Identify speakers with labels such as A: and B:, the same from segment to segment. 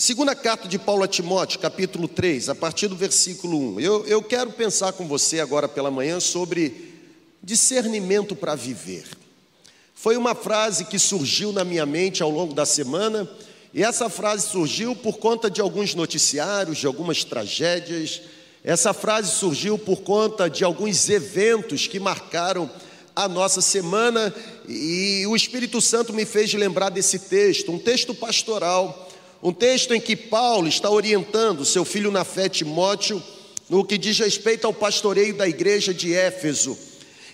A: Segunda carta de Paulo a Timóteo, capítulo 3, a partir do versículo 1. Eu, eu quero pensar com você agora pela manhã sobre discernimento para viver. Foi uma frase que surgiu na minha mente ao longo da semana, e essa frase surgiu por conta de alguns noticiários, de algumas tragédias. Essa frase surgiu por conta de alguns eventos que marcaram a nossa semana, e o Espírito Santo me fez lembrar desse texto, um texto pastoral um texto em que Paulo está orientando seu filho na fé Timóteo no que diz respeito ao pastoreio da igreja de Éfeso.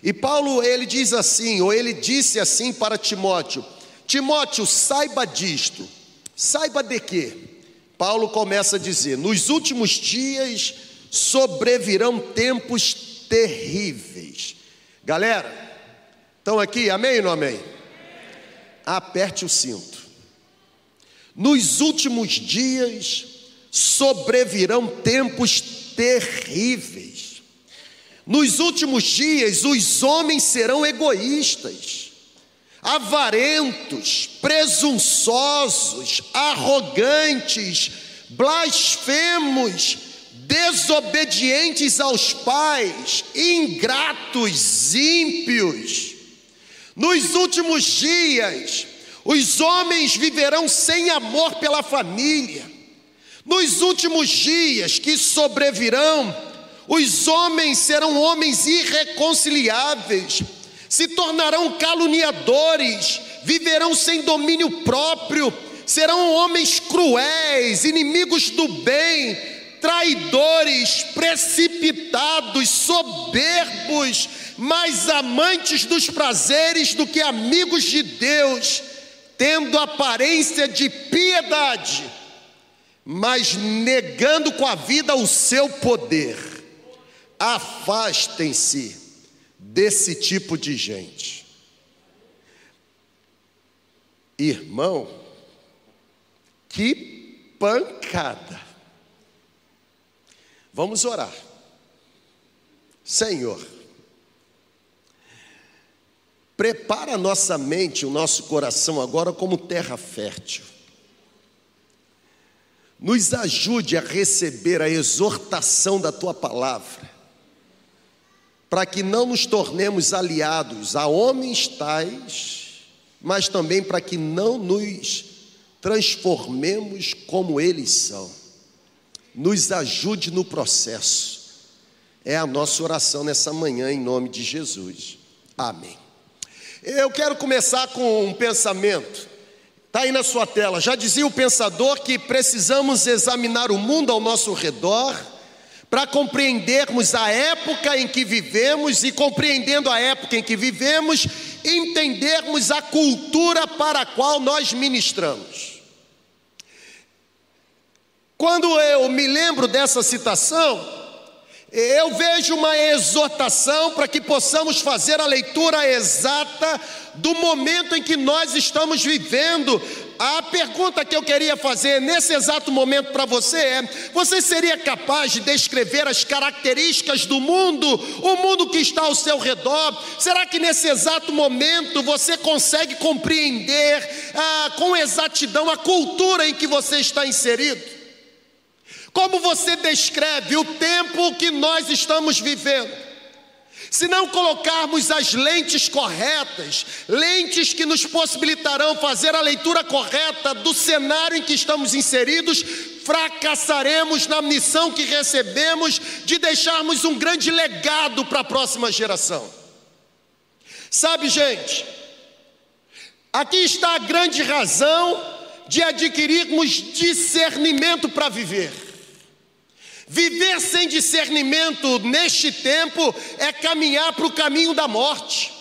A: E Paulo ele diz assim, ou ele disse assim para Timóteo: Timóteo, saiba disto. Saiba de quê? Paulo começa a dizer: Nos últimos dias sobrevirão tempos terríveis. Galera, estão aqui? Amém ou não amém? Aperte o cinto. Nos últimos dias sobrevirão tempos terríveis. Nos últimos dias os homens serão egoístas, avarentos, presunçosos, arrogantes, blasfemos, desobedientes aos pais, ingratos, ímpios. Nos últimos dias os homens viverão sem amor pela família. Nos últimos dias que sobrevirão, os homens serão homens irreconciliáveis, se tornarão caluniadores, viverão sem domínio próprio, serão homens cruéis, inimigos do bem, traidores, precipitados, soberbos, mais amantes dos prazeres do que amigos de Deus tendo aparência de piedade, mas negando com a vida o seu poder. Afastem-se desse tipo de gente. Irmão, que pancada. Vamos orar. Senhor, Prepara a nossa mente, o nosso coração agora como terra fértil. Nos ajude a receber a exortação da tua palavra, para que não nos tornemos aliados a homens tais, mas também para que não nos transformemos como eles são. Nos ajude no processo. É a nossa oração nessa manhã, em nome de Jesus. Amém. Eu quero começar com um pensamento. Está aí na sua tela. Já dizia o pensador que precisamos examinar o mundo ao nosso redor para compreendermos a época em que vivemos e, compreendendo a época em que vivemos, entendermos a cultura para a qual nós ministramos. Quando eu me lembro dessa citação, eu vejo uma exortação para que possamos fazer a leitura exata do momento em que nós estamos vivendo. A pergunta que eu queria fazer nesse exato momento para você é: você seria capaz de descrever as características do mundo, o mundo que está ao seu redor? Será que nesse exato momento você consegue compreender ah, com exatidão a cultura em que você está inserido? Como você descreve o tempo que nós estamos vivendo? Se não colocarmos as lentes corretas, lentes que nos possibilitarão fazer a leitura correta do cenário em que estamos inseridos, fracassaremos na missão que recebemos de deixarmos um grande legado para a próxima geração. Sabe, gente, aqui está a grande razão de adquirirmos discernimento para viver. Viver sem discernimento neste tempo é caminhar para o caminho da morte.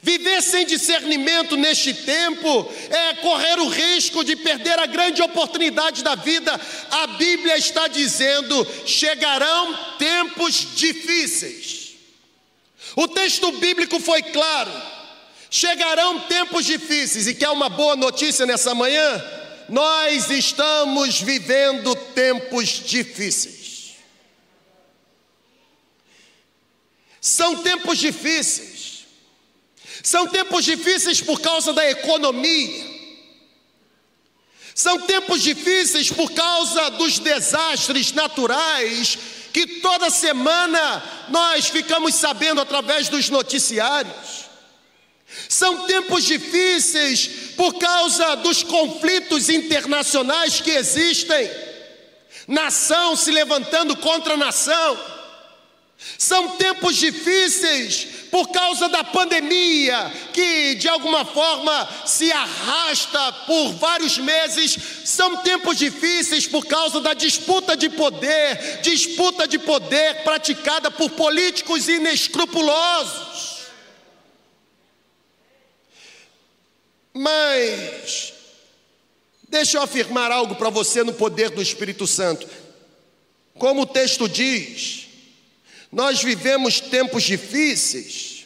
A: Viver sem discernimento neste tempo é correr o risco de perder a grande oportunidade da vida. A Bíblia está dizendo: chegarão tempos difíceis. O texto bíblico foi claro: chegarão tempos difíceis. E quer uma boa notícia nessa manhã? Nós estamos vivendo tempos difíceis. São tempos difíceis. São tempos difíceis por causa da economia. São tempos difíceis por causa dos desastres naturais que toda semana nós ficamos sabendo através dos noticiários. São tempos difíceis por causa dos conflitos internacionais que existem, nação se levantando contra nação. São tempos difíceis por causa da pandemia, que de alguma forma se arrasta por vários meses. São tempos difíceis por causa da disputa de poder, disputa de poder praticada por políticos inescrupulosos. Mas, deixa eu afirmar algo para você no poder do Espírito Santo. Como o texto diz, nós vivemos tempos difíceis,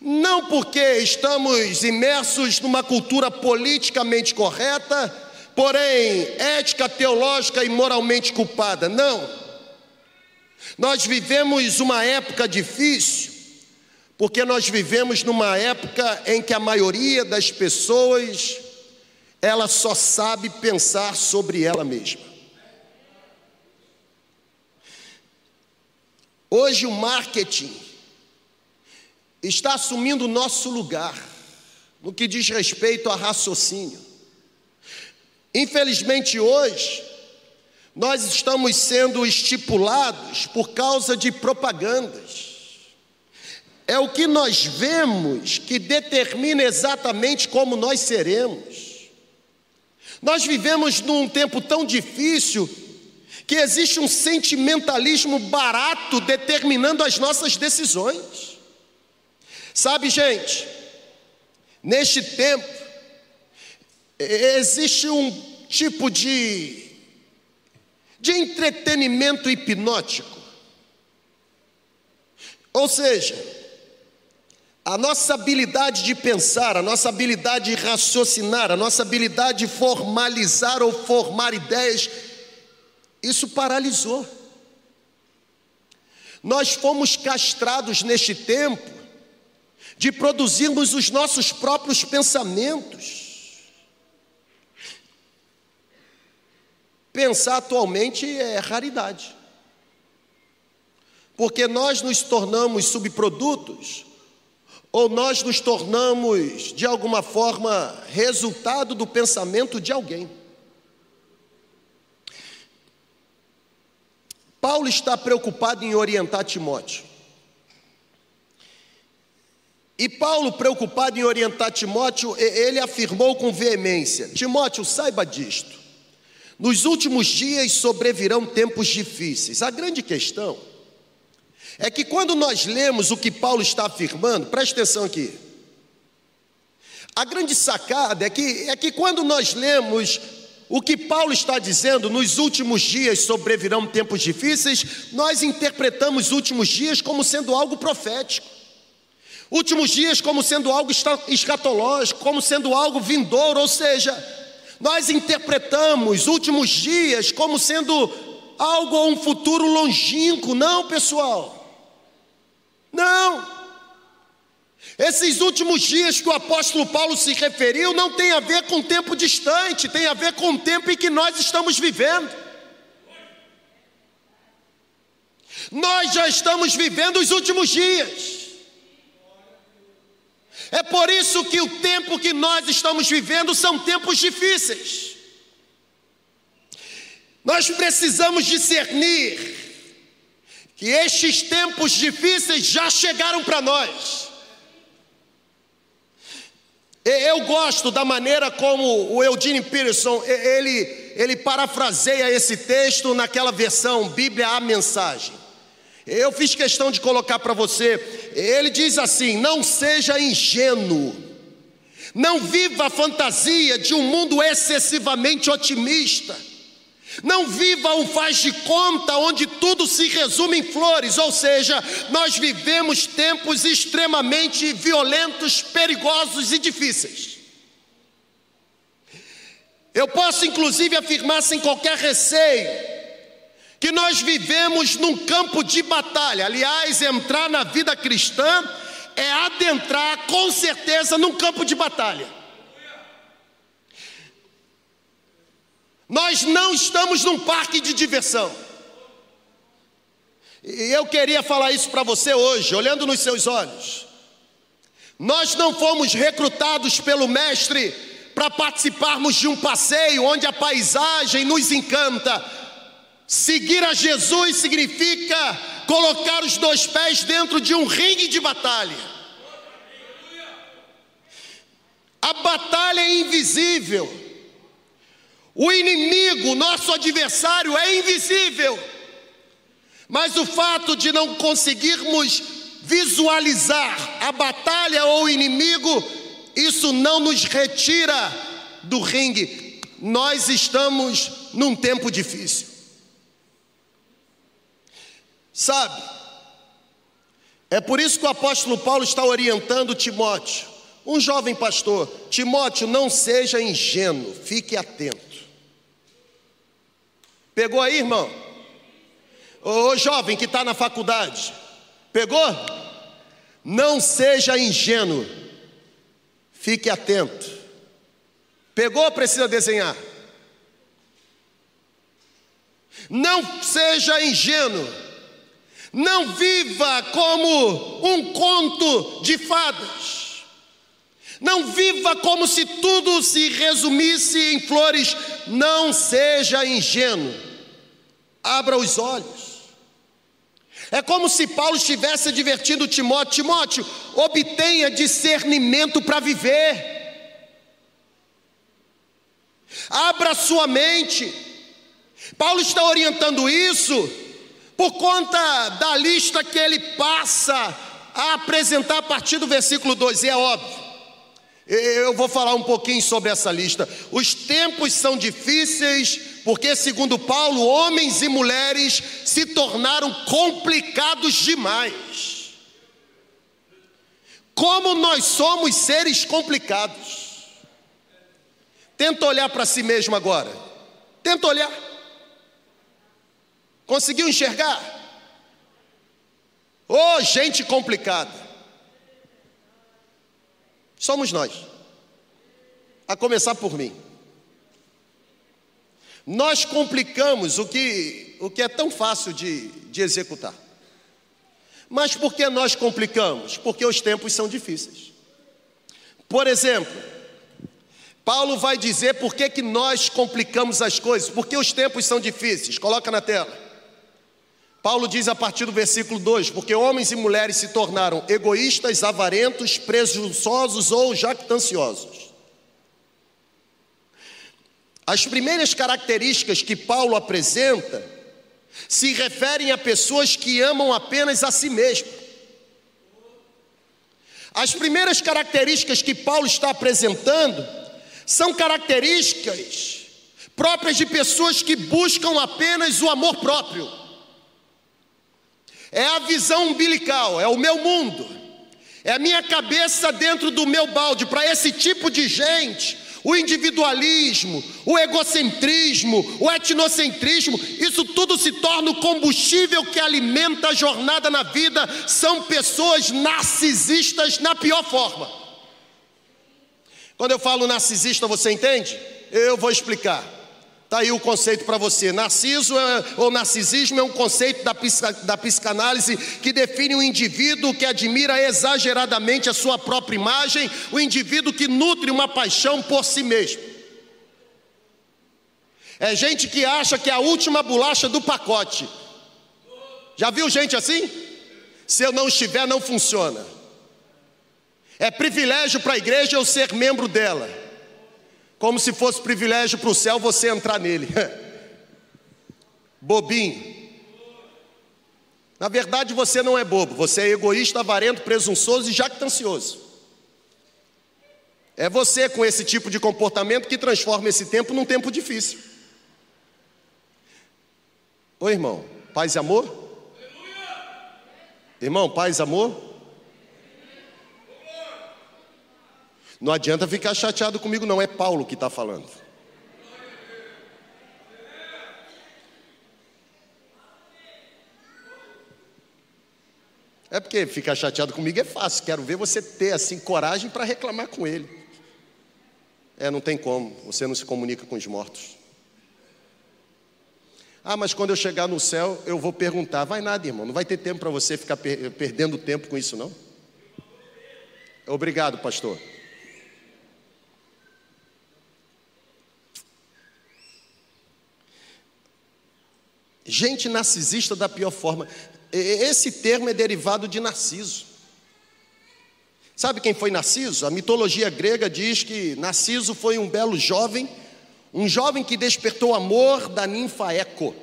A: não porque estamos imersos numa cultura politicamente correta, porém ética, teológica e moralmente culpada, não. Nós vivemos uma época difícil, porque nós vivemos numa época em que a maioria das pessoas ela só sabe pensar sobre ela mesma. Hoje o marketing está assumindo o nosso lugar no que diz respeito a raciocínio. Infelizmente hoje nós estamos sendo estipulados por causa de propagandas. É o que nós vemos que determina exatamente como nós seremos. Nós vivemos num tempo tão difícil que existe um sentimentalismo barato determinando as nossas decisões. Sabe, gente, neste tempo, existe um tipo de, de entretenimento hipnótico. Ou seja, a nossa habilidade de pensar, a nossa habilidade de raciocinar, a nossa habilidade de formalizar ou formar ideias isso paralisou. Nós fomos castrados neste tempo de produzirmos os nossos próprios pensamentos. Pensar atualmente é raridade, porque nós nos tornamos subprodutos, ou nós nos tornamos, de alguma forma, resultado do pensamento de alguém. Paulo está preocupado em orientar Timóteo. E Paulo, preocupado em orientar Timóteo, ele afirmou com veemência: Timóteo, saiba disto. Nos últimos dias sobrevirão tempos difíceis. A grande questão é que quando nós lemos o que Paulo está afirmando, preste atenção aqui. A grande sacada é que, é que quando nós lemos o que Paulo está dizendo, nos últimos dias sobrevirão tempos difíceis, nós interpretamos últimos dias como sendo algo profético. Últimos dias como sendo algo escatológico, como sendo algo vindouro, ou seja, nós interpretamos últimos dias como sendo algo um futuro longínquo. Não, pessoal. Não. Esses últimos dias que o apóstolo Paulo se referiu não tem a ver com tempo distante, tem a ver com o tempo em que nós estamos vivendo. Nós já estamos vivendo os últimos dias. É por isso que o tempo que nós estamos vivendo são tempos difíceis. Nós precisamos discernir que estes tempos difíceis já chegaram para nós. Eu gosto da maneira como o Eugene Peterson ele, ele parafraseia esse texto naquela versão Bíblia a mensagem. Eu fiz questão de colocar para você. Ele diz assim: não seja ingênuo, não viva a fantasia de um mundo excessivamente otimista. Não viva um faz de conta onde tudo se resume em flores, ou seja, nós vivemos tempos extremamente violentos, perigosos e difíceis. Eu posso inclusive afirmar sem qualquer receio que nós vivemos num campo de batalha. Aliás, entrar na vida cristã é adentrar com certeza num campo de batalha. Nós não estamos num parque de diversão. E eu queria falar isso para você hoje, olhando nos seus olhos. Nós não fomos recrutados pelo Mestre para participarmos de um passeio onde a paisagem nos encanta. Seguir a Jesus significa colocar os dois pés dentro de um ringue de batalha. A batalha é invisível. O inimigo, nosso adversário, é invisível. Mas o fato de não conseguirmos visualizar a batalha ou o inimigo, isso não nos retira do ringue. Nós estamos num tempo difícil. Sabe? É por isso que o apóstolo Paulo está orientando Timóteo, um jovem pastor: Timóteo, não seja ingênuo, fique atento. Pegou aí, irmão? Ô jovem que está na faculdade, pegou? Não seja ingênuo, fique atento. Pegou ou precisa desenhar? Não seja ingênuo, não viva como um conto de fadas. Não viva como se tudo se resumisse em flores. Não seja ingênuo. Abra os olhos. É como se Paulo estivesse advertindo Timóteo: Timóteo, obtenha discernimento para viver. Abra sua mente. Paulo está orientando isso por conta da lista que ele passa a apresentar a partir do versículo 2, e é óbvio. Eu vou falar um pouquinho sobre essa lista. Os tempos são difíceis, porque, segundo Paulo, homens e mulheres se tornaram complicados demais. Como nós somos seres complicados. Tenta olhar para si mesmo agora. Tenta olhar. Conseguiu enxergar? Ô, oh, gente complicada. Somos nós. A começar por mim. Nós complicamos o que, o que é tão fácil de, de executar. Mas por que nós complicamos? Porque os tempos são difíceis. Por exemplo, Paulo vai dizer por que, que nós complicamos as coisas, porque os tempos são difíceis. Coloca na tela. Paulo diz a partir do versículo 2: Porque homens e mulheres se tornaram egoístas, avarentos, presunçosos ou jactanciosos. As primeiras características que Paulo apresenta se referem a pessoas que amam apenas a si mesmo. As primeiras características que Paulo está apresentando são características próprias de pessoas que buscam apenas o amor próprio. É a visão umbilical, é o meu mundo, é a minha cabeça dentro do meu balde. Para esse tipo de gente, o individualismo, o egocentrismo, o etnocentrismo, isso tudo se torna o combustível que alimenta a jornada na vida. São pessoas narcisistas na pior forma. Quando eu falo narcisista, você entende? Eu vou explicar. Está aí o conceito para você. Narciso é, ou narcisismo é um conceito da, da psicanálise que define um indivíduo que admira exageradamente a sua própria imagem, o indivíduo que nutre uma paixão por si mesmo. É gente que acha que é a última bolacha do pacote. Já viu gente assim? Se eu não estiver, não funciona. É privilégio para a igreja eu ser membro dela como se fosse privilégio para o céu você entrar nele. Bobinho. Na verdade, você não é bobo, você é egoísta, avarento, presunçoso e jactancioso. É você com esse tipo de comportamento que transforma esse tempo num tempo difícil. Oi, irmão, paz e amor? Irmão, paz e amor? Não adianta ficar chateado comigo, não, é Paulo que está falando. É porque ficar chateado comigo é fácil, quero ver você ter assim coragem para reclamar com ele. É, não tem como, você não se comunica com os mortos. Ah, mas quando eu chegar no céu, eu vou perguntar. Vai nada, irmão, não vai ter tempo para você ficar per perdendo tempo com isso, não? Obrigado, pastor. Gente narcisista da pior forma. Esse termo é derivado de Narciso. Sabe quem foi Narciso? A mitologia grega diz que Narciso foi um belo jovem, um jovem que despertou amor da ninfa Eco.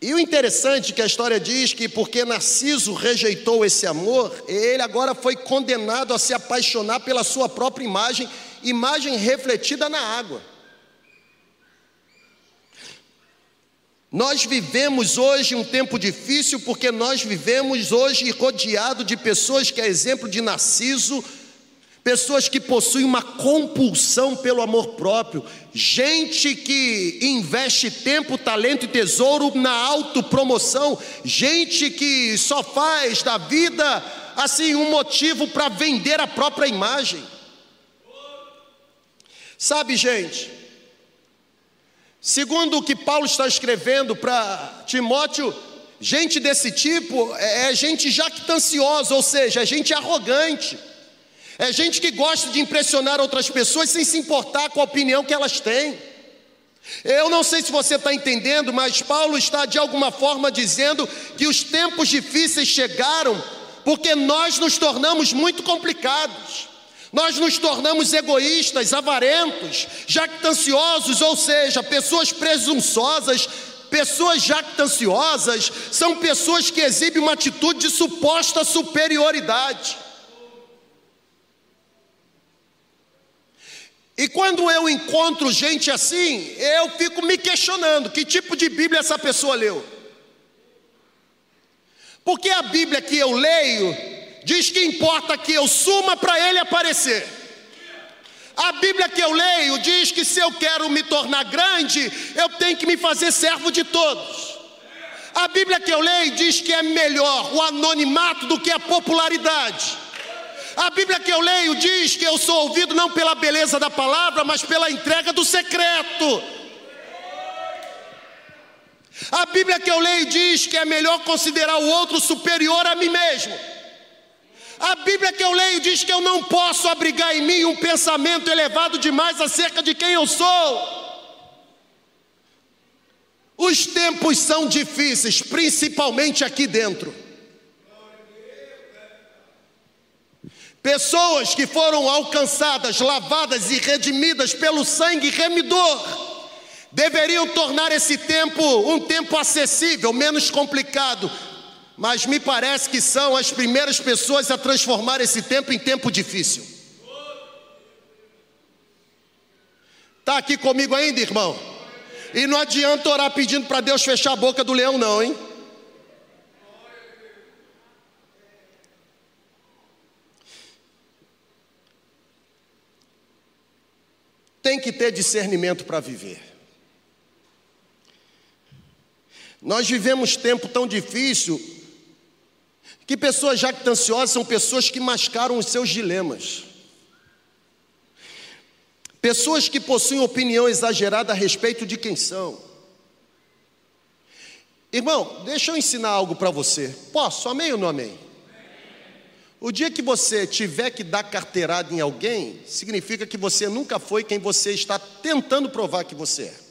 A: E o interessante é que a história diz que porque Narciso rejeitou esse amor, ele agora foi condenado a se apaixonar pela sua própria imagem, imagem refletida na água. Nós vivemos hoje um tempo difícil porque nós vivemos hoje rodeado de pessoas que é exemplo de Narciso, pessoas que possuem uma compulsão pelo amor próprio, gente que investe tempo, talento e tesouro na autopromoção, gente que só faz da vida assim um motivo para vender a própria imagem. Sabe, gente, Segundo o que Paulo está escrevendo para Timóteo, gente desse tipo é, é gente jactanciosa, ou seja, é gente arrogante, é gente que gosta de impressionar outras pessoas sem se importar com a opinião que elas têm. Eu não sei se você está entendendo, mas Paulo está de alguma forma dizendo que os tempos difíceis chegaram porque nós nos tornamos muito complicados. Nós nos tornamos egoístas, avarentos, jactanciosos, ou seja, pessoas presunçosas. Pessoas jactanciosas são pessoas que exibem uma atitude de suposta superioridade. E quando eu encontro gente assim, eu fico me questionando: que tipo de Bíblia essa pessoa leu? Porque a Bíblia que eu leio diz que importa que eu suma para ele aparecer. A Bíblia que eu leio diz que se eu quero me tornar grande, eu tenho que me fazer servo de todos. A Bíblia que eu leio diz que é melhor o anonimato do que a popularidade. A Bíblia que eu leio diz que eu sou ouvido não pela beleza da palavra, mas pela entrega do secreto. A Bíblia que eu leio diz que é melhor considerar o outro superior a mim mesmo. A Bíblia que eu leio diz que eu não posso abrigar em mim um pensamento elevado demais acerca de quem eu sou. Os tempos são difíceis, principalmente aqui dentro. Pessoas que foram alcançadas, lavadas e redimidas pelo sangue remidor, deveriam tornar esse tempo um tempo acessível, menos complicado, mas me parece que são as primeiras pessoas a transformar esse tempo em tempo difícil. Está aqui comigo ainda, irmão? E não adianta orar pedindo para Deus fechar a boca do leão, não, hein? Tem que ter discernimento para viver. Nós vivemos tempo tão difícil que pessoas jactanciosas são pessoas que mascaram os seus dilemas. Pessoas que possuem opinião exagerada a respeito de quem são. Irmão, deixa eu ensinar algo para você. Posso? Amém ou não amém? O dia que você tiver que dar carteirada em alguém, significa que você nunca foi quem você está tentando provar que você é.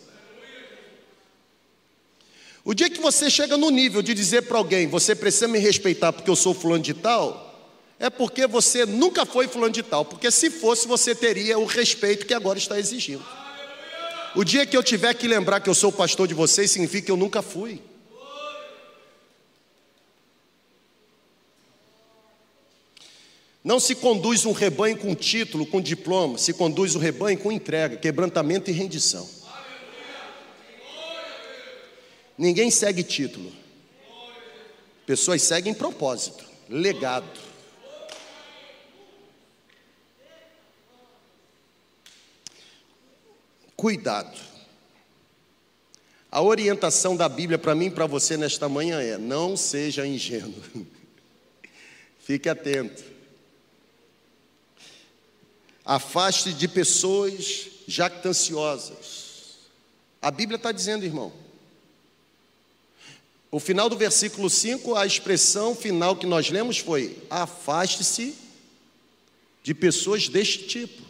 A: O dia que você chega no nível de dizer para alguém, você precisa me respeitar porque eu sou fulano de tal, é porque você nunca foi fulano de tal, porque se fosse você teria o respeito que agora está exigindo. O dia que eu tiver que lembrar que eu sou pastor de vocês, significa que eu nunca fui. Não se conduz um rebanho com título, com diploma, se conduz o um rebanho com entrega, quebrantamento e rendição. Ninguém segue título. Pessoas seguem propósito, legado. Cuidado. A orientação da Bíblia para mim e para você nesta manhã é: não seja ingênuo. Fique atento. Afaste de pessoas jactanciosas. A Bíblia está dizendo, irmão. O final do versículo 5, a expressão final que nós lemos foi: afaste-se de pessoas deste tipo.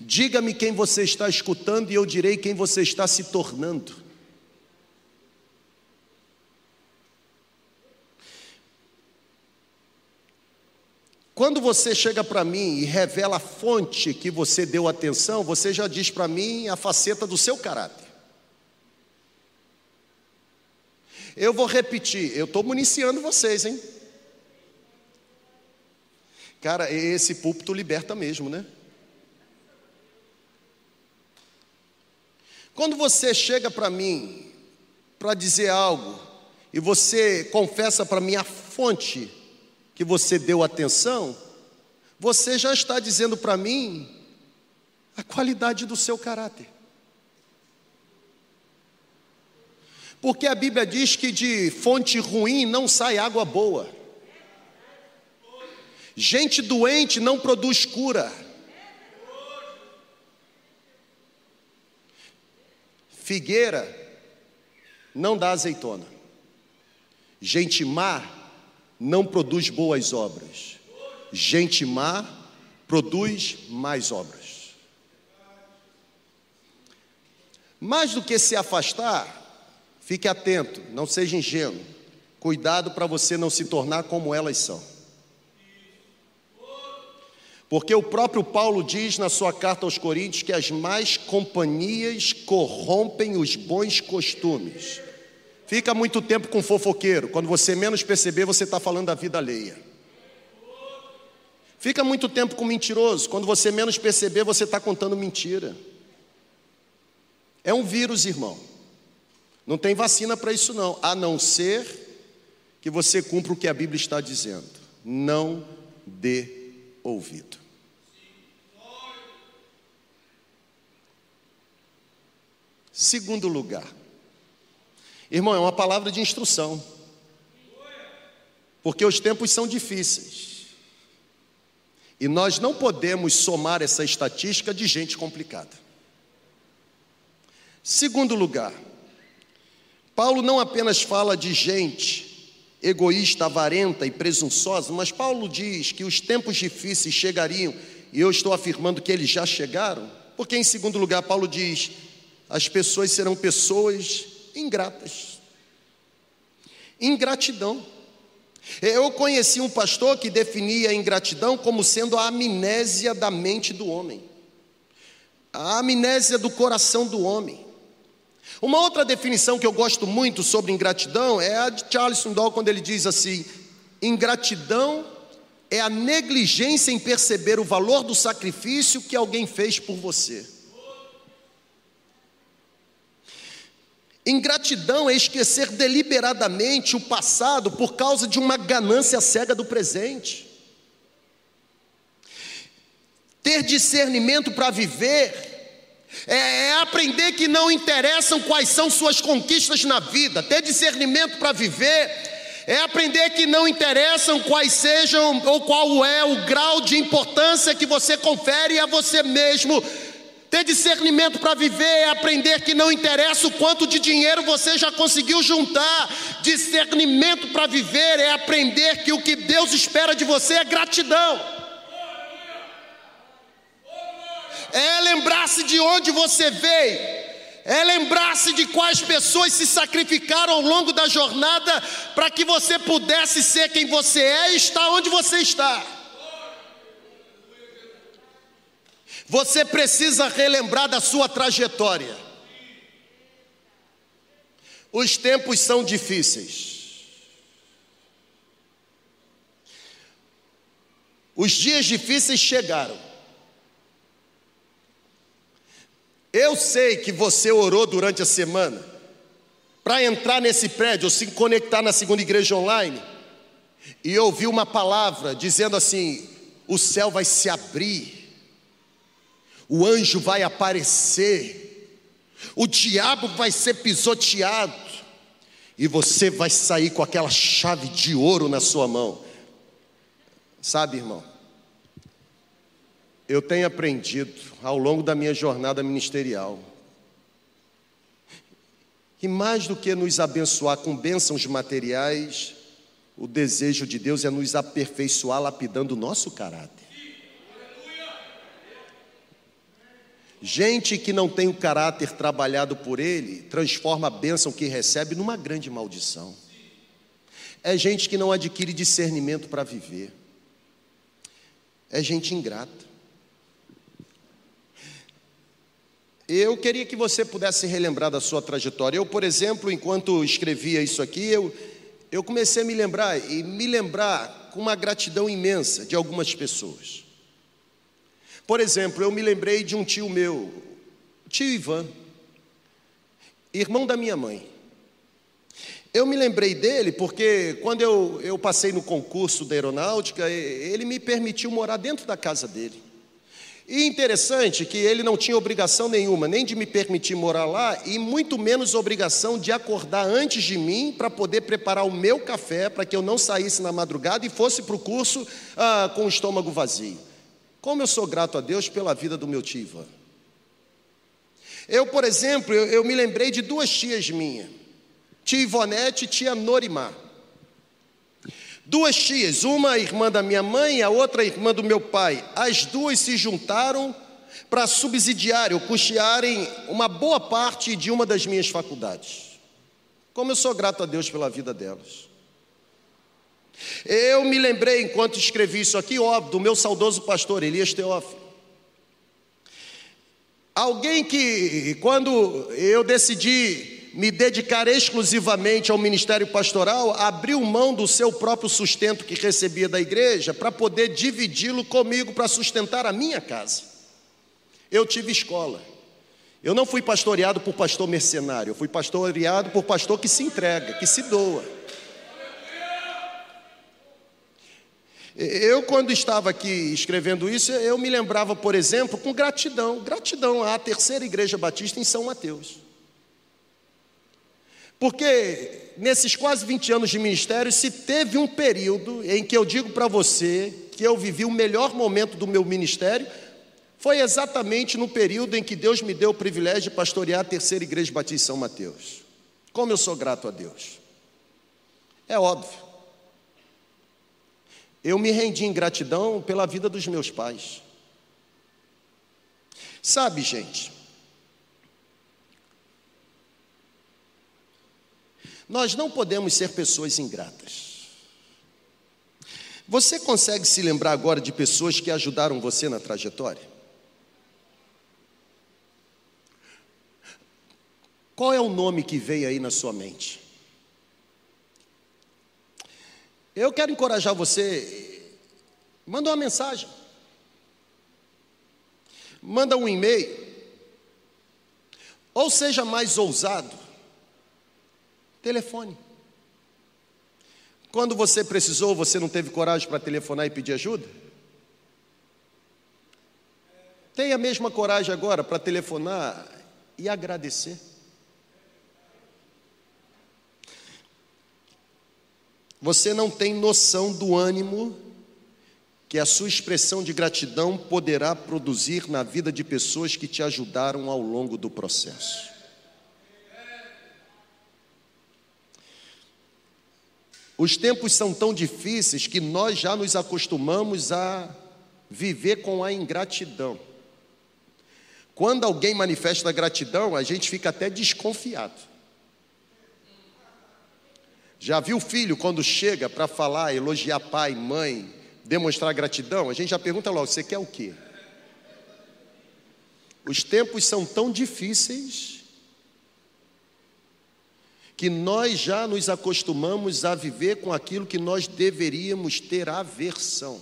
A: Diga-me quem você está escutando e eu direi quem você está se tornando. Quando você chega para mim e revela a fonte que você deu atenção, você já diz para mim a faceta do seu caráter. Eu vou repetir, eu estou municiando vocês, hein? Cara, esse púlpito liberta mesmo, né? Quando você chega para mim para dizer algo e você confessa para mim a fonte que você deu atenção, você já está dizendo para mim a qualidade do seu caráter. Porque a Bíblia diz que de fonte ruim não sai água boa. Gente doente não produz cura. Figueira não dá azeitona. Gente má não produz boas obras. Gente má produz mais obras. Mais do que se afastar, fique atento, não seja ingênuo. Cuidado para você não se tornar como elas são. Porque o próprio Paulo diz na sua carta aos Coríntios que as más companhias corrompem os bons costumes. Fica muito tempo com fofoqueiro, quando você menos perceber, você está falando da vida alheia. Fica muito tempo com mentiroso, quando você menos perceber, você está contando mentira. É um vírus, irmão. Não tem vacina para isso, não, a não ser que você cumpra o que a Bíblia está dizendo. Não dê ouvido. Segundo lugar, Irmão, é uma palavra de instrução. Porque os tempos são difíceis. E nós não podemos somar essa estatística de gente complicada. Segundo lugar, Paulo não apenas fala de gente egoísta, avarenta e presunçosa, mas Paulo diz que os tempos difíceis chegariam, e eu estou afirmando que eles já chegaram, porque em segundo lugar, Paulo diz: as pessoas serão pessoas ingratas. Ingratidão. Eu conheci um pastor que definia a ingratidão como sendo a amnésia da mente do homem, a amnésia do coração do homem. Uma outra definição que eu gosto muito sobre ingratidão é a de Charles Sundall, quando ele diz assim: ingratidão é a negligência em perceber o valor do sacrifício que alguém fez por você. Ingratidão é esquecer deliberadamente o passado por causa de uma ganância cega do presente. Ter discernimento para viver é, é, aprender que não interessam quais são suas conquistas na vida. Ter discernimento para viver é aprender que não interessam quais sejam ou qual é o grau de importância que você confere a você mesmo ter discernimento para viver é aprender que não interessa o quanto de dinheiro você já conseguiu juntar. Discernimento para viver é aprender que o que Deus espera de você é gratidão. É lembrar-se de onde você veio. É lembrar-se de quais pessoas se sacrificaram ao longo da jornada para que você pudesse ser quem você é e estar onde você está. Você precisa relembrar da sua trajetória. Os tempos são difíceis. Os dias difíceis chegaram. Eu sei que você orou durante a semana para entrar nesse prédio ou se conectar na segunda igreja online e ouvir uma palavra dizendo assim: o céu vai se abrir o anjo vai aparecer, o diabo vai ser pisoteado, e você vai sair com aquela chave de ouro na sua mão. Sabe, irmão, eu tenho aprendido ao longo da minha jornada ministerial que mais do que nos abençoar com bênçãos materiais, o desejo de Deus é nos aperfeiçoar lapidando o nosso caráter. Gente que não tem o caráter trabalhado por ele, transforma a bênção que recebe numa grande maldição. É gente que não adquire discernimento para viver. É gente ingrata. Eu queria que você pudesse relembrar da sua trajetória. Eu, por exemplo, enquanto escrevia isso aqui, eu, eu comecei a me lembrar e me lembrar com uma gratidão imensa de algumas pessoas. Por exemplo, eu me lembrei de um tio meu, tio Ivan, irmão da minha mãe. Eu me lembrei dele porque quando eu, eu passei no concurso da aeronáutica, ele me permitiu morar dentro da casa dele. E interessante que ele não tinha obrigação nenhuma, nem de me permitir morar lá, e muito menos obrigação de acordar antes de mim para poder preparar o meu café, para que eu não saísse na madrugada e fosse para o curso ah, com o estômago vazio. Como eu sou grato a Deus pela vida do meu tio Ivan. Eu, por exemplo, eu, eu me lembrei de duas tias minhas, tia Ivonete e tia Norimar. Duas tias, uma irmã da minha mãe e a outra irmã do meu pai. As duas se juntaram para subsidiar ou custearem uma boa parte de uma das minhas faculdades. Como eu sou grato a Deus pela vida delas. Eu me lembrei, enquanto escrevi isso aqui, óbvio, do meu saudoso pastor Elias Teófilo. Alguém que, quando eu decidi me dedicar exclusivamente ao ministério pastoral, abriu mão do seu próprio sustento que recebia da igreja para poder dividi-lo comigo para sustentar a minha casa. Eu tive escola. Eu não fui pastoreado por pastor mercenário, eu fui pastoreado por pastor que se entrega, que se doa. Eu, quando estava aqui escrevendo isso, eu me lembrava, por exemplo, com gratidão, gratidão à terceira igreja batista em São Mateus. Porque nesses quase 20 anos de ministério, se teve um período em que eu digo para você que eu vivi o melhor momento do meu ministério, foi exatamente no período em que Deus me deu o privilégio de pastorear a terceira igreja batista São Mateus. Como eu sou grato a Deus. É óbvio. Eu me rendi em gratidão pela vida dos meus pais. Sabe, gente, nós não podemos ser pessoas ingratas. Você consegue se lembrar agora de pessoas que ajudaram você na trajetória? Qual é o nome que veio aí na sua mente? Eu quero encorajar você, manda uma mensagem, manda um e-mail, ou seja mais ousado, telefone. Quando você precisou, você não teve coragem para telefonar e pedir ajuda? Tenha a mesma coragem agora para telefonar e agradecer. Você não tem noção do ânimo que a sua expressão de gratidão poderá produzir na vida de pessoas que te ajudaram ao longo do processo. Os tempos são tão difíceis que nós já nos acostumamos a viver com a ingratidão. Quando alguém manifesta gratidão, a gente fica até desconfiado. Já viu o filho quando chega para falar, elogiar pai, mãe, demonstrar gratidão? A gente já pergunta logo: você quer o quê? Os tempos são tão difíceis que nós já nos acostumamos a viver com aquilo que nós deveríamos ter aversão.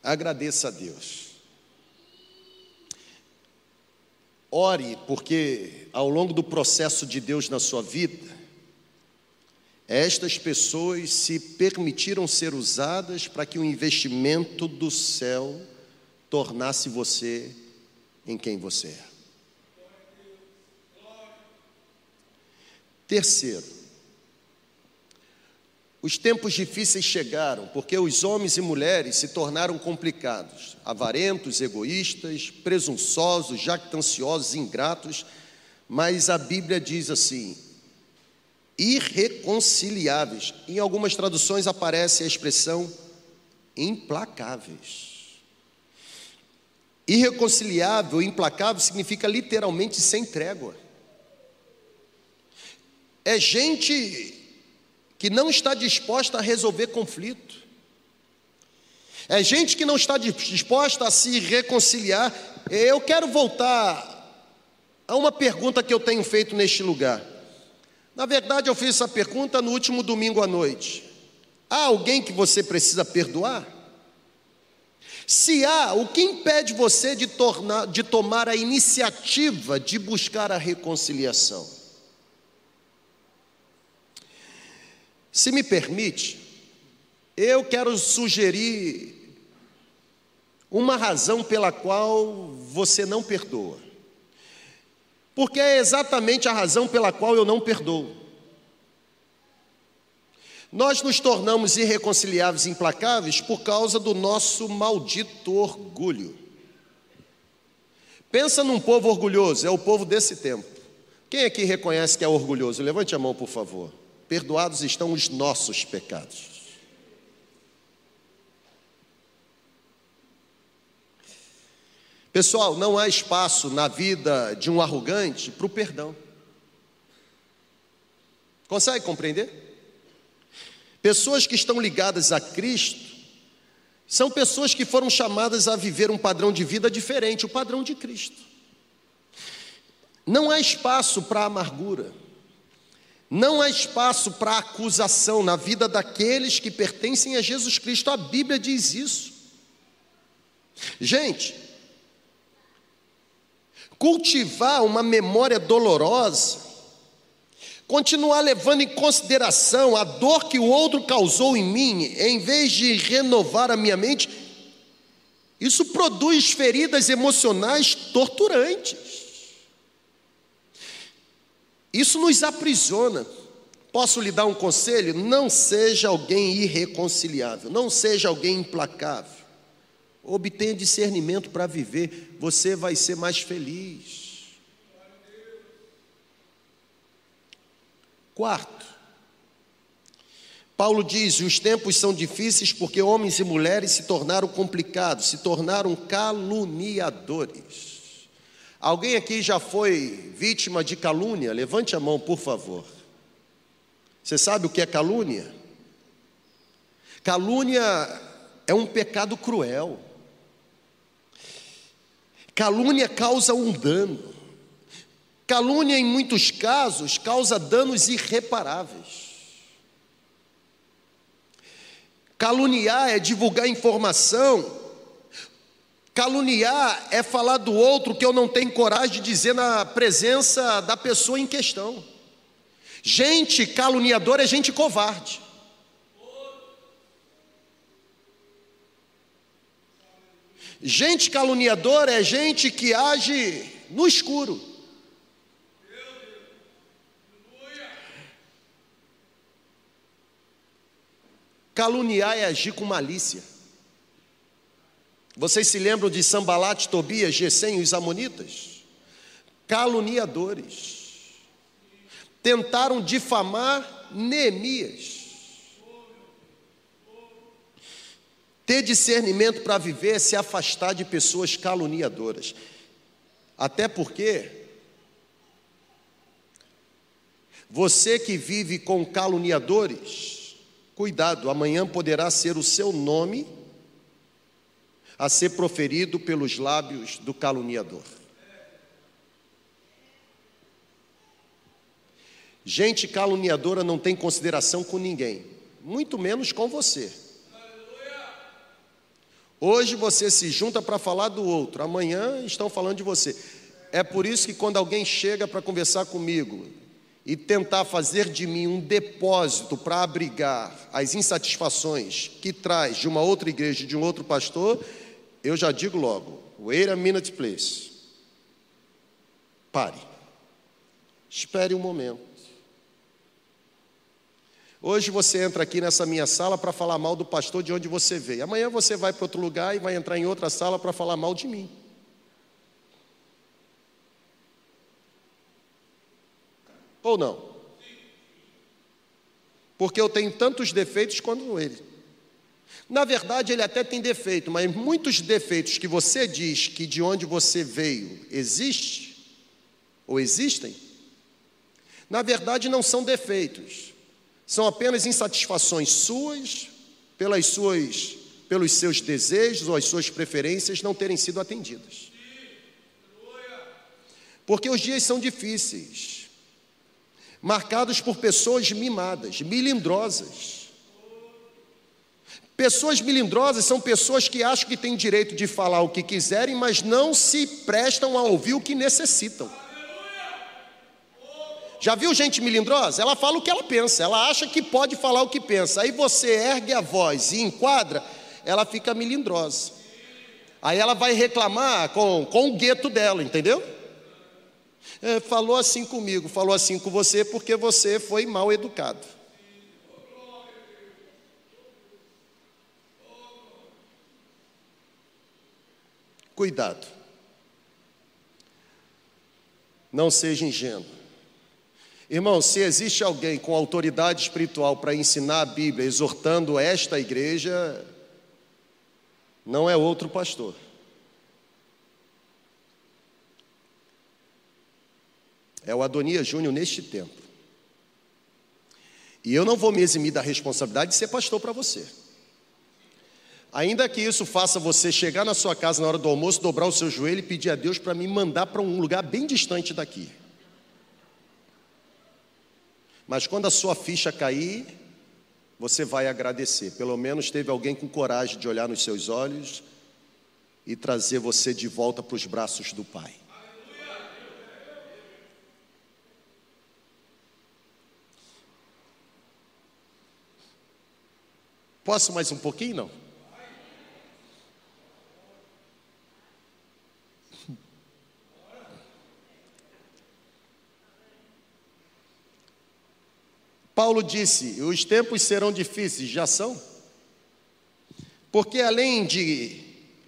A: Agradeça a Deus. Ore, porque ao longo do processo de Deus na sua vida, estas pessoas se permitiram ser usadas para que o investimento do céu tornasse você em quem você é. Terceiro, Os tempos difíceis chegaram porque os homens e mulheres se tornaram complicados, avarentos, egoístas, presunçosos, jactanciosos, ingratos, mas a Bíblia diz assim: irreconciliáveis. Em algumas traduções aparece a expressão implacáveis. Irreconciliável, implacável significa literalmente sem trégua. É gente que não está disposta a resolver conflito. É gente que não está disposta a se reconciliar. Eu quero voltar a uma pergunta que eu tenho feito neste lugar. Na verdade, eu fiz essa pergunta no último domingo à noite. Há alguém que você precisa perdoar? Se há, o que impede você de, tornar, de tomar a iniciativa de buscar a reconciliação? Se me permite, eu quero sugerir uma razão pela qual você não perdoa. Porque é exatamente a razão pela qual eu não perdoo. Nós nos tornamos irreconciliáveis e implacáveis por causa do nosso maldito orgulho. Pensa num povo orgulhoso, é o povo desse tempo. Quem aqui reconhece que é orgulhoso? Levante a mão, por favor perdoados estão os nossos pecados. Pessoal, não há espaço na vida de um arrogante para o perdão. Consegue compreender? Pessoas que estão ligadas a Cristo são pessoas que foram chamadas a viver um padrão de vida diferente, o padrão de Cristo. Não há espaço para amargura. Não há espaço para acusação na vida daqueles que pertencem a Jesus Cristo. A Bíblia diz isso. Gente, cultivar uma memória dolorosa, continuar levando em consideração a dor que o outro causou em mim, em vez de renovar a minha mente, isso produz feridas emocionais torturantes. Isso nos aprisiona. Posso lhe dar um conselho? Não seja alguém irreconciliável, não seja alguém implacável. Obtenha discernimento para viver, você vai ser mais feliz. Quarto, Paulo diz: os tempos são difíceis porque homens e mulheres se tornaram complicados, se tornaram caluniadores. Alguém aqui já foi vítima de calúnia? Levante a mão, por favor. Você sabe o que é calúnia? Calúnia é um pecado cruel. Calúnia causa um dano. Calúnia, em muitos casos, causa danos irreparáveis. Caluniar é divulgar informação Caluniar é falar do outro que eu não tenho coragem de dizer na presença da pessoa em questão. Gente caluniadora é gente covarde. Gente caluniadora é gente que age no escuro. Caluniar é agir com malícia. Vocês se lembram de Sambalat, Tobias, Gesem e os Amonitas? Caluniadores. Tentaram difamar Neemias. Ter discernimento para viver é se afastar de pessoas caluniadoras. Até porque você que vive com caluniadores, cuidado, amanhã poderá ser o seu nome a ser proferido pelos lábios do caluniador. Gente caluniadora não tem consideração com ninguém, muito menos com você. Hoje você se junta para falar do outro, amanhã estão falando de você. É por isso que quando alguém chega para conversar comigo e tentar fazer de mim um depósito para abrigar as insatisfações que traz de uma outra igreja, de um outro pastor, eu já digo logo: wait a minute, please. Pare. Espere um momento. Hoje você entra aqui nessa minha sala para falar mal do pastor de onde você veio. Amanhã você vai para outro lugar e vai entrar em outra sala para falar mal de mim. Ou não? Porque eu tenho tantos defeitos quanto ele. Na verdade, ele até tem defeito, mas muitos defeitos que você diz que de onde você veio existe ou existem, na verdade não são defeitos. São apenas insatisfações suas pelas suas pelos seus desejos ou as suas preferências não terem sido atendidas. Porque os dias são difíceis, marcados por pessoas mimadas, milindrosas. Pessoas milindrosas são pessoas que acham que têm direito de falar o que quiserem, mas não se prestam a ouvir o que necessitam. Já viu gente melindrosa? Ela fala o que ela pensa, ela acha que pode falar o que pensa. Aí você ergue a voz e enquadra, ela fica melindrosa. Aí ela vai reclamar com, com o gueto dela, entendeu? É, falou assim comigo, falou assim com você porque você foi mal educado. Cuidado. Não seja ingênuo. Irmão, se existe alguém com autoridade espiritual para ensinar a Bíblia, exortando esta igreja, não é outro pastor. É o Adonias Júnior neste tempo. E eu não vou me eximir da responsabilidade de ser pastor para você. Ainda que isso faça você chegar na sua casa na hora do almoço, dobrar o seu joelho e pedir a Deus para me mandar para um lugar bem distante daqui. Mas quando a sua ficha cair, você vai agradecer. Pelo menos teve alguém com coragem de olhar nos seus olhos e trazer você de volta para os braços do Pai. Posso mais um pouquinho? Não? Paulo disse: os tempos serão difíceis, já são. Porque além de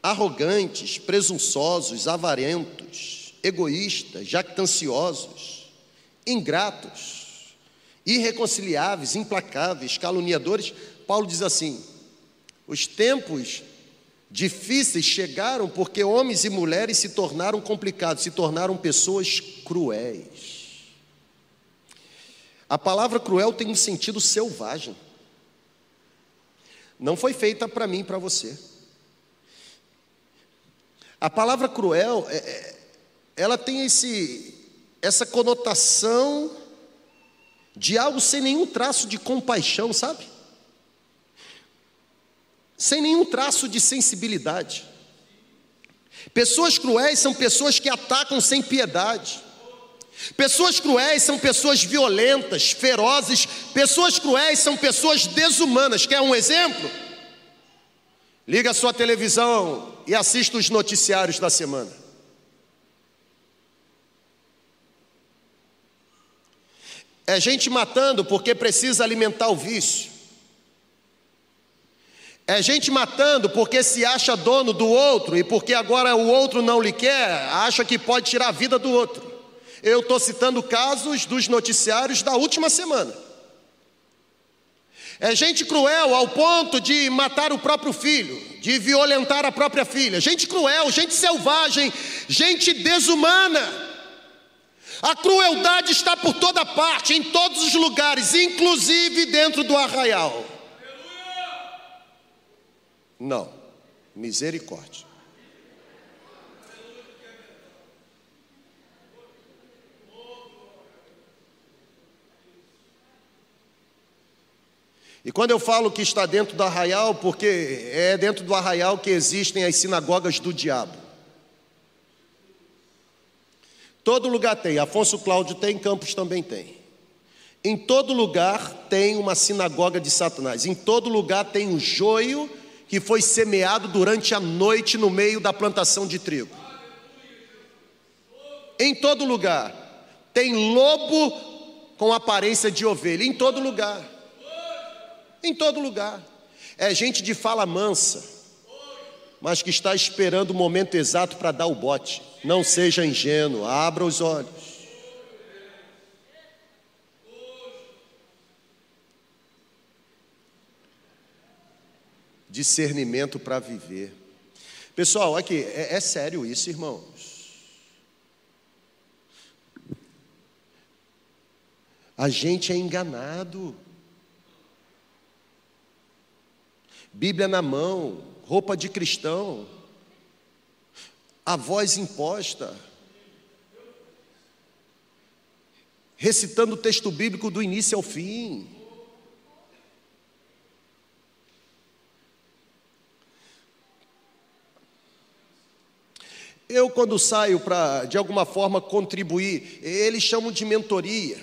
A: arrogantes, presunçosos, avarentos, egoístas, jactanciosos, ingratos, irreconciliáveis, implacáveis, caluniadores, Paulo diz assim: os tempos difíceis chegaram porque homens e mulheres se tornaram complicados, se tornaram pessoas cruéis. A palavra cruel tem um sentido selvagem. Não foi feita para mim e para você. A palavra cruel, é, é, ela tem esse, essa conotação de algo sem nenhum traço de compaixão, sabe? Sem nenhum traço de sensibilidade. Pessoas cruéis são pessoas que atacam sem piedade. Pessoas cruéis são pessoas violentas, ferozes. Pessoas cruéis são pessoas desumanas. Quer um exemplo? Liga a sua televisão e assista os noticiários da semana. É gente matando porque precisa alimentar o vício. É gente matando porque se acha dono do outro e porque agora o outro não lhe quer, acha que pode tirar a vida do outro. Eu estou citando casos dos noticiários da última semana. É gente cruel ao ponto de matar o próprio filho, de violentar a própria filha. Gente cruel, gente selvagem, gente desumana. A crueldade está por toda parte, em todos os lugares, inclusive dentro do arraial. Não, misericórdia. E quando eu falo que está dentro do arraial, porque é dentro do arraial que existem as sinagogas do diabo. Todo lugar tem, Afonso Cláudio tem, Campos também tem. Em todo lugar tem uma sinagoga de Satanás. Em todo lugar tem um joio que foi semeado durante a noite no meio da plantação de trigo. Em todo lugar tem lobo com aparência de ovelha. Em todo lugar. Em todo lugar. É gente de fala mansa, mas que está esperando o momento exato para dar o bote. Não seja ingênuo, abra os olhos. Discernimento para viver. Pessoal, aqui, é, é sério isso, irmãos. A gente é enganado. Bíblia na mão, roupa de cristão, a voz imposta, recitando o texto bíblico do início ao fim. Eu, quando saio para, de alguma forma, contribuir, eles chamam de mentoria.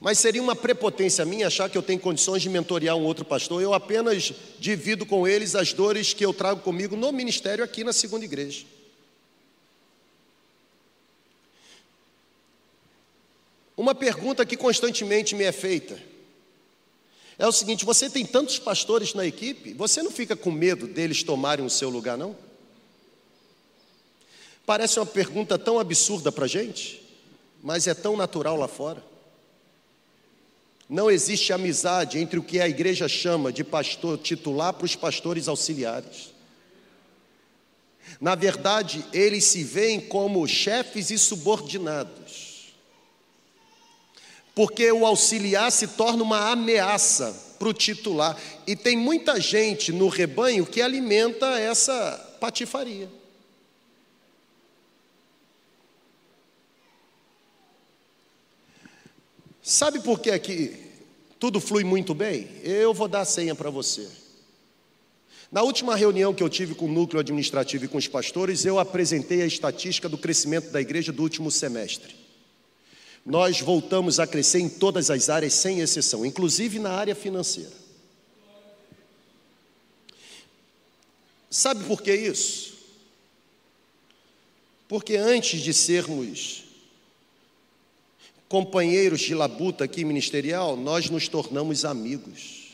A: Mas seria uma prepotência minha achar que eu tenho condições de mentorear um outro pastor. Eu apenas divido com eles as dores que eu trago comigo no ministério aqui na segunda igreja. Uma pergunta que constantemente me é feita é o seguinte: você tem tantos pastores na equipe, você não fica com medo deles tomarem o seu lugar, não? Parece uma pergunta tão absurda para a gente, mas é tão natural lá fora. Não existe amizade entre o que a igreja chama de pastor titular para os pastores auxiliares. Na verdade, eles se veem como chefes e subordinados. Porque o auxiliar se torna uma ameaça para o titular. E tem muita gente no rebanho que alimenta essa patifaria. Sabe por que aqui tudo flui muito bem? Eu vou dar a senha para você. Na última reunião que eu tive com o núcleo administrativo e com os pastores, eu apresentei a estatística do crescimento da igreja do último semestre. Nós voltamos a crescer em todas as áreas, sem exceção, inclusive na área financeira. Sabe por que isso? Porque antes de sermos companheiros de labuta aqui ministerial, nós nos tornamos amigos.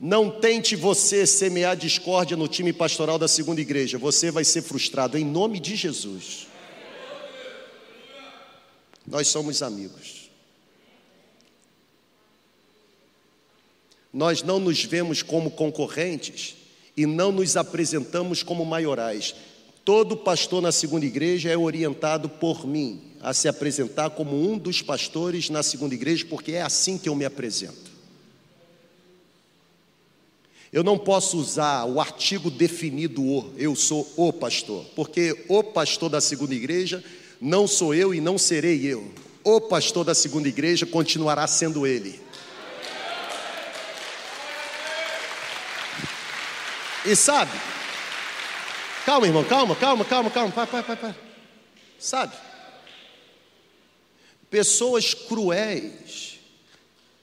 A: Não tente você semear discórdia no time pastoral da segunda igreja, você vai ser frustrado em nome de Jesus. Nós somos amigos. Nós não nos vemos como concorrentes e não nos apresentamos como maiorais. Todo pastor na segunda igreja é orientado por mim a se apresentar como um dos pastores na segunda igreja, porque é assim que eu me apresento. Eu não posso usar o artigo definido o, eu sou o pastor, porque o pastor da segunda igreja não sou eu e não serei eu. O pastor da segunda igreja continuará sendo ele. E sabe? Calma, irmão, calma, calma, calma, calma. Pai, pai, pai, pai. Sabe? Pessoas cruéis,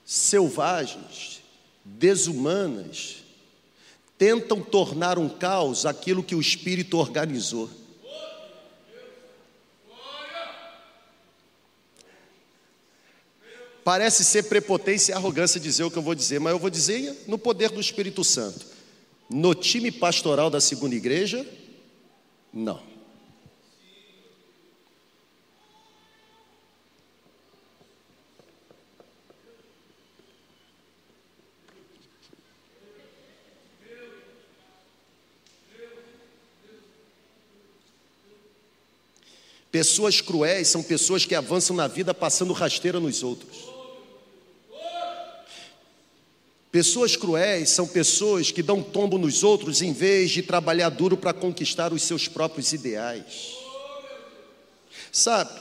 A: selvagens, desumanas, tentam tornar um caos aquilo que o Espírito organizou. Parece ser prepotência e arrogância dizer o que eu vou dizer, mas eu vou dizer no poder do Espírito Santo. No time pastoral da segunda igreja, não. Pessoas cruéis são pessoas que avançam na vida passando rasteira nos outros. Pessoas cruéis são pessoas que dão tombo nos outros em vez de trabalhar duro para conquistar os seus próprios ideais. Sabe?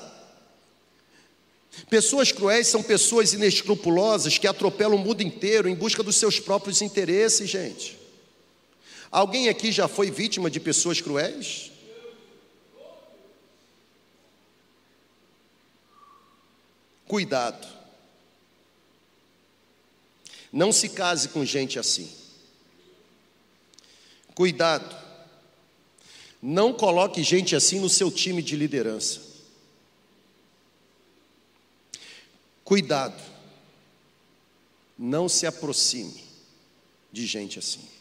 A: Pessoas cruéis são pessoas inescrupulosas que atropelam o mundo inteiro em busca dos seus próprios interesses, gente. Alguém aqui já foi vítima de pessoas cruéis? Cuidado. Não se case com gente assim. Cuidado. Não coloque gente assim no seu time de liderança. Cuidado. Não se aproxime de gente assim.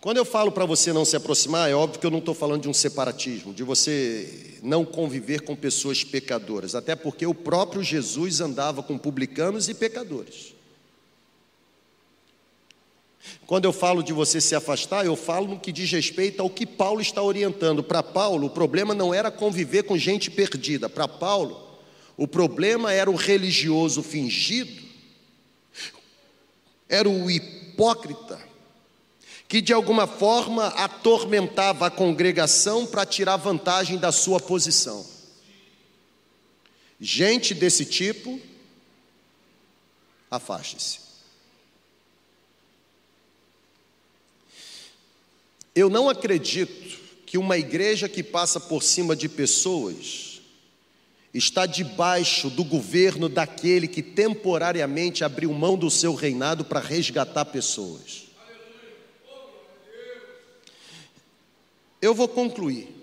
A: Quando eu falo para você não se aproximar, é óbvio que eu não estou falando de um separatismo, de você não conviver com pessoas pecadoras, até porque o próprio Jesus andava com publicanos e pecadores. Quando eu falo de você se afastar, eu falo no que diz respeito ao que Paulo está orientando. Para Paulo, o problema não era conviver com gente perdida. Para Paulo, o problema era o religioso fingido, era o hipócrita, que de alguma forma atormentava a congregação para tirar vantagem da sua posição. Gente desse tipo, afaste-se. Eu não acredito que uma igreja que passa por cima de pessoas está debaixo do governo daquele que temporariamente abriu mão do seu reinado para resgatar pessoas. Eu vou concluir.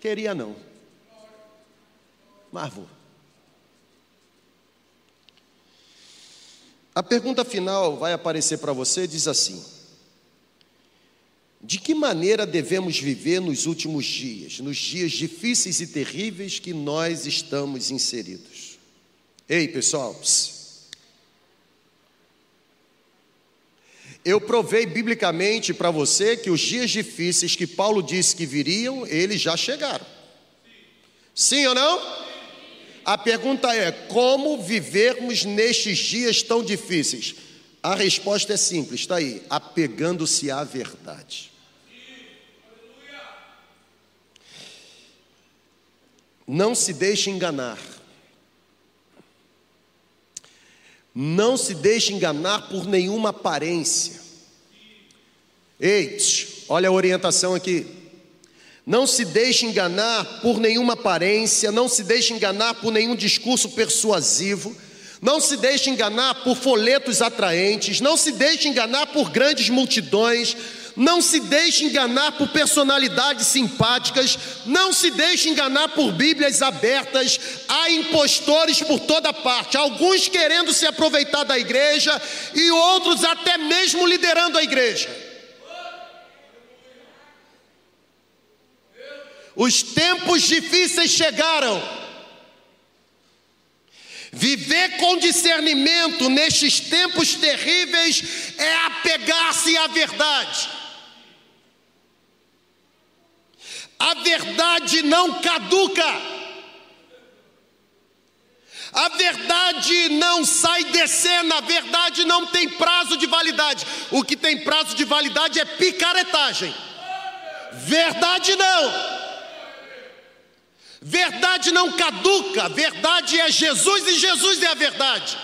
A: Queria não, mas vou. A pergunta final vai aparecer para você, diz assim: de que maneira devemos viver nos últimos dias, nos dias difíceis e terríveis que nós estamos inseridos? Ei, pessoal. Eu provei biblicamente para você que os dias difíceis que Paulo disse que viriam, eles já chegaram. Sim ou não? A pergunta é: como vivermos nestes dias tão difíceis? A resposta é simples, está aí, apegando-se à verdade. Não se deixe enganar. Não se deixe enganar por nenhuma aparência. Eite, olha a orientação aqui. Não se deixe enganar por nenhuma aparência, não se deixe enganar por nenhum discurso persuasivo, não se deixe enganar por folhetos atraentes, não se deixe enganar por grandes multidões, não se deixe enganar por personalidades simpáticas, não se deixe enganar por Bíblias abertas. Há impostores por toda parte, alguns querendo se aproveitar da igreja e outros até mesmo liderando a igreja. Os tempos difíceis chegaram. Viver com discernimento nestes tempos terríveis é apegar-se à verdade. A verdade não caduca. A verdade não sai de cena, a verdade não tem prazo de validade. O que tem prazo de validade é picaretagem. Verdade não. Verdade não caduca, verdade é Jesus e Jesus é a verdade.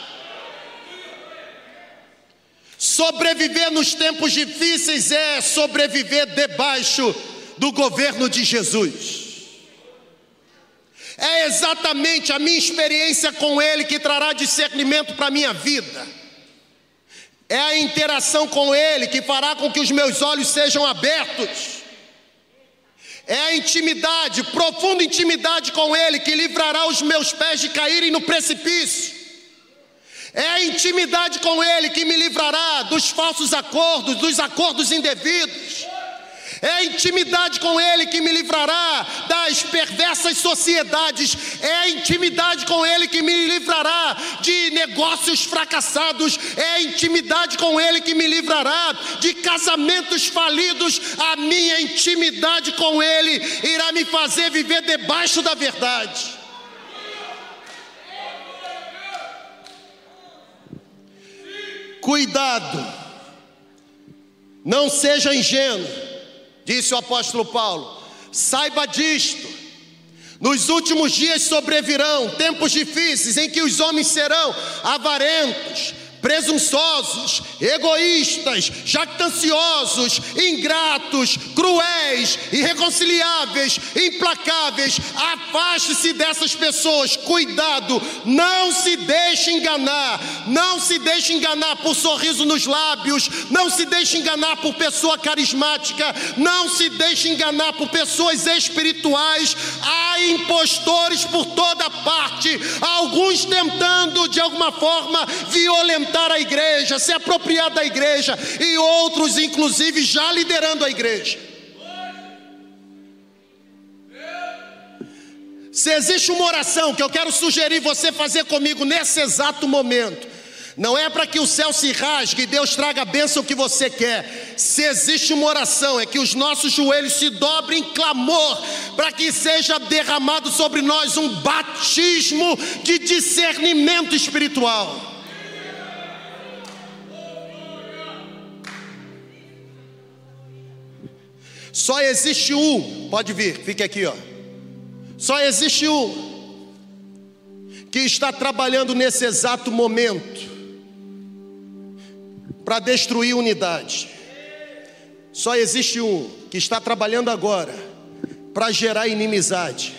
A: Sobreviver nos tempos difíceis é sobreviver debaixo do governo de Jesus. É exatamente a minha experiência com Ele que trará discernimento para a minha vida. É a interação com Ele que fará com que os meus olhos sejam abertos. É a intimidade, profunda intimidade com Ele que livrará os meus pés de caírem no precipício. É a intimidade com Ele que me livrará dos falsos acordos, dos acordos indevidos. É a intimidade com Ele que me livrará das perversas sociedades. É a intimidade com Ele que me livrará de negócios fracassados. É a intimidade com Ele que me livrará de casamentos falidos. A minha intimidade com Ele irá me fazer viver debaixo da verdade. Cuidado, não seja ingênuo disse o apóstolo Paulo: saiba disto. Nos últimos dias sobrevirão tempos difíceis em que os homens serão avarentos, presunçosos, egoístas, jactanciosos, ingratos, cruéis, irreconciliáveis, implacáveis. Afaste-se dessas pessoas, cuidado, não se deixe enganar, não se deixe enganar por sorriso nos lábios, não se deixe enganar por pessoa carismática, não se deixe enganar por pessoas espirituais. Há impostores por toda parte, alguns tentando de alguma forma violentar a igreja, se apropriar da igreja, e outros, inclusive, já liderando a igreja. Se existe uma oração que eu quero sugerir você fazer comigo nesse exato momento, não é para que o céu se rasgue e Deus traga a bênção que você quer. Se existe uma oração, é que os nossos joelhos se dobrem em clamor, para que seja derramado sobre nós um batismo de discernimento espiritual. Só existe um, pode vir, fique aqui, ó. Só existe um que está trabalhando nesse exato momento para destruir unidade. Só existe um que está trabalhando agora para gerar inimizade.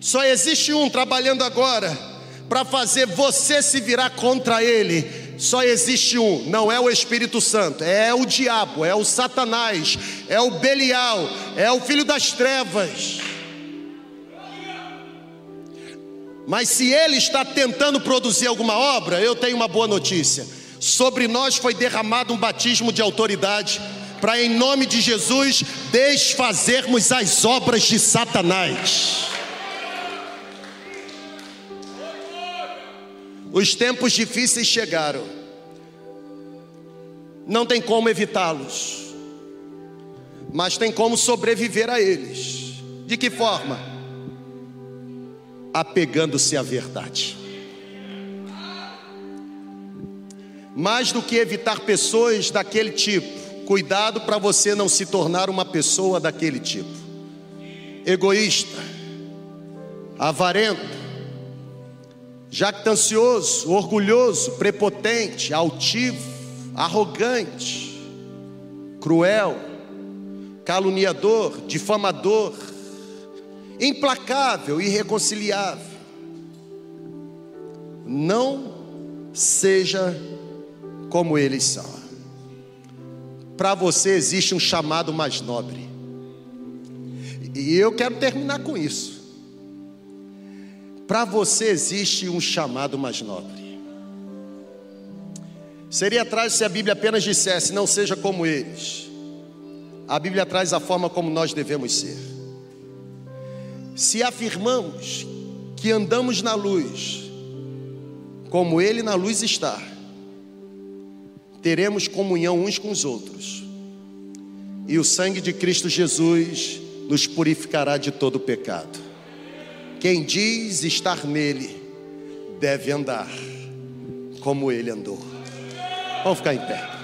A: Só existe um trabalhando agora para fazer você se virar contra ele. Só existe um, não é o Espírito Santo, é o diabo, é o Satanás, é o Belial, é o filho das trevas. Mas se ele está tentando produzir alguma obra, eu tenho uma boa notícia sobre nós foi derramado um batismo de autoridade, para em nome de Jesus desfazermos as obras de Satanás. Os tempos difíceis chegaram, não tem como evitá-los, mas tem como sobreviver a eles. De que forma? Apegando-se à verdade. Mais do que evitar pessoas daquele tipo, cuidado para você não se tornar uma pessoa daquele tipo. Egoísta, avarento, jactancioso, orgulhoso, prepotente, altivo, arrogante, cruel, caluniador, difamador, implacável, irreconciliável. Não seja como eles são. Para você existe um chamado mais nobre. E eu quero terminar com isso. Para você existe um chamado mais nobre. Seria atrás se a Bíblia apenas dissesse: não seja como eles. A Bíblia traz a forma como nós devemos ser. Se afirmamos que andamos na luz, como Ele na luz está, teremos comunhão uns com os outros, e o sangue de Cristo Jesus nos purificará de todo pecado. Quem diz estar nele, deve andar como ele andou. Vamos ficar em pé.